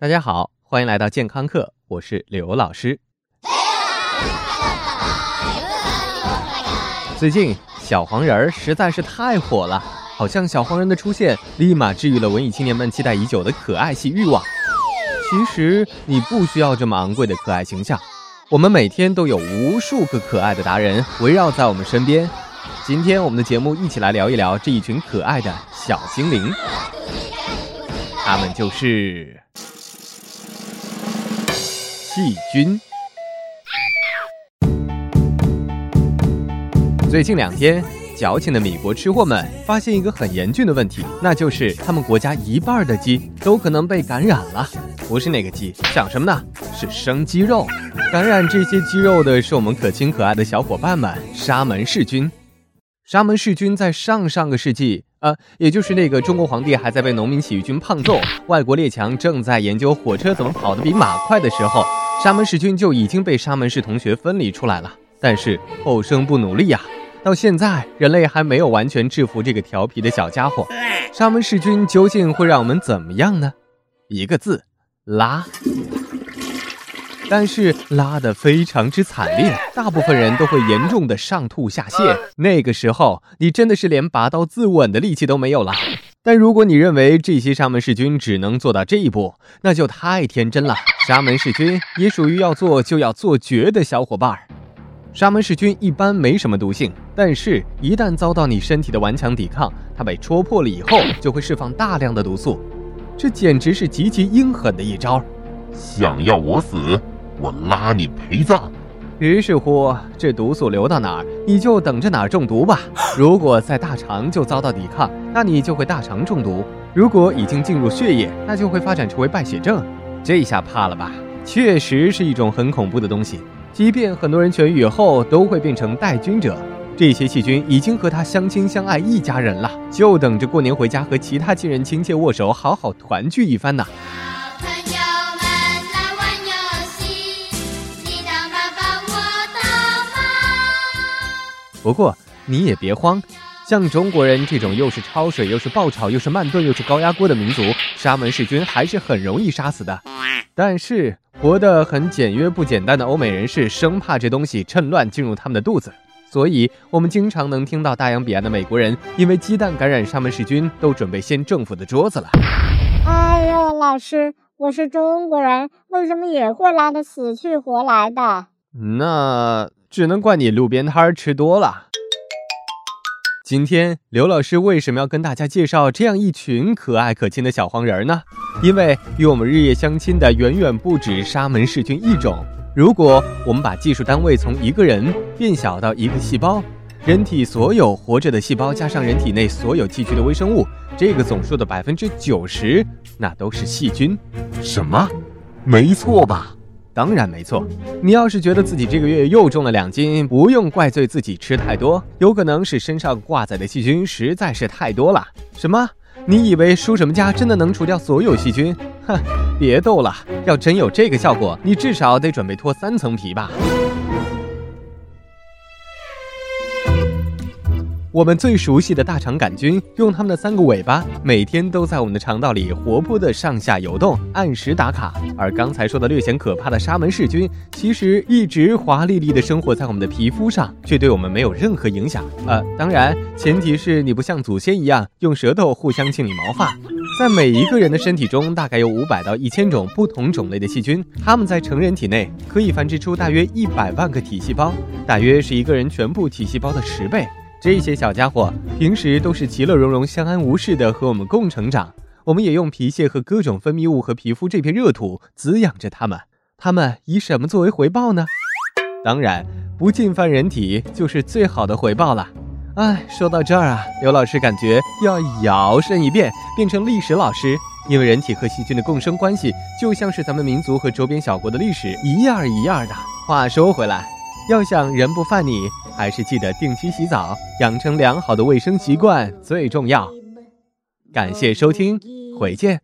大家好，欢迎来到健康课，我是刘老师。最近小黄人儿实在是太火了，好像小黄人的出现立马治愈了文艺青年们期待已久的可爱系欲望。其实你不需要这么昂贵的可爱形象，我们每天都有无数个可爱的达人围绕在我们身边。今天我们的节目一起来聊一聊这一群可爱的小精灵，他们就是细菌。最近两天，矫情的米国吃货们发现一个很严峻的问题，那就是他们国家一半的鸡都可能被感染了。不是那个鸡，想什么呢？是生鸡肉。感染这些鸡肉的是我们可亲可爱的小伙伴们——沙门氏菌。沙门氏菌在上上个世纪，呃，也就是那个中国皇帝还在被农民起义军胖揍，外国列强正在研究火车怎么跑得比马快的时候，沙门氏菌就已经被沙门氏同学分离出来了。但是后生不努力呀，到现在人类还没有完全制服这个调皮的小家伙。沙门氏菌究竟会让我们怎么样呢？一个字。拉，但是拉的非常之惨烈，大部分人都会严重的上吐下泻。那个时候，你真的是连拔刀自刎的力气都没有了。但如果你认为这些沙门氏菌只能做到这一步，那就太天真了。沙门氏菌也属于要做就要做绝的小伙伴儿。沙门氏菌一般没什么毒性，但是一旦遭到你身体的顽强抵抗，它被戳破了以后，就会释放大量的毒素。这简直是极其阴狠的一招！想要我死，我拉你陪葬。于是乎，这毒素流到哪儿，你就等着哪儿中毒吧。如果在大肠就遭到抵抗，那你就会大肠中毒；如果已经进入血液，那就会发展成为败血症。这下怕了吧？确实是一种很恐怖的东西。即便很多人痊愈后，都会变成带菌者。这些细菌已经和他相亲相爱一家人了，就等着过年回家和其他亲人亲切握手，好好团聚一番呢。小朋友们来玩游戏，你当爸爸，我当妈。不过你也别慌，像中国人这种又是焯水又是爆炒又是慢炖又是高压锅的民族，沙门氏菌还是很容易杀死的。但是活得很简约不简单的欧美人士，生怕这东西趁乱进入他们的肚子。所以，我们经常能听到大洋彼岸的美国人因为鸡蛋感染沙门氏菌，都准备掀政府的桌子了。哎呦，老师，我是中国人，为什么也会拉得死去活来的？那只能怪你路边摊吃多了。今天刘老师为什么要跟大家介绍这样一群可爱可亲的小黄人呢？因为与我们日夜相亲的远远不止沙门氏菌一种。如果我们把计数单位从一个人变小到一个细胞，人体所有活着的细胞加上人体内所有寄居的微生物，这个总数的百分之九十，那都是细菌。什么？没错吧？当然没错。你要是觉得自己这个月又重了两斤，不用怪罪自己吃太多，有可能是身上挂载的细菌实在是太多了。什么？你以为输什么家真的能除掉所有细菌？哼，别逗了！要真有这个效果，你至少得准备脱三层皮吧。我们最熟悉的大肠杆菌，用它们的三个尾巴，每天都在我们的肠道里活泼的上下游动，按时打卡。而刚才说的略显可怕的沙门氏菌，其实一直华丽丽的生活在我们的皮肤上，却对我们没有任何影响。呃，当然，前提是你不像祖先一样用舌头互相清理毛发。在每一个人的身体中，大概有五百到一千种不同种类的细菌，它们在成人体内可以繁殖出大约一百万个体细胞，大约是一个人全部体细胞的十倍。这些小家伙平时都是其乐融融、相安无事的和我们共成长。我们也用皮屑和各种分泌物和皮肤这片热土滋养着它们。它们以什么作为回报呢？当然，不进犯人体就是最好的回报了。哎，说到这儿啊，刘老师感觉要摇身一变，变成历史老师，因为人体和细菌的共生关系，就像是咱们民族和周边小国的历史一样一样的。话说回来，要想人不犯你。还是记得定期洗澡，养成良好的卫生习惯最重要。感谢收听，回见。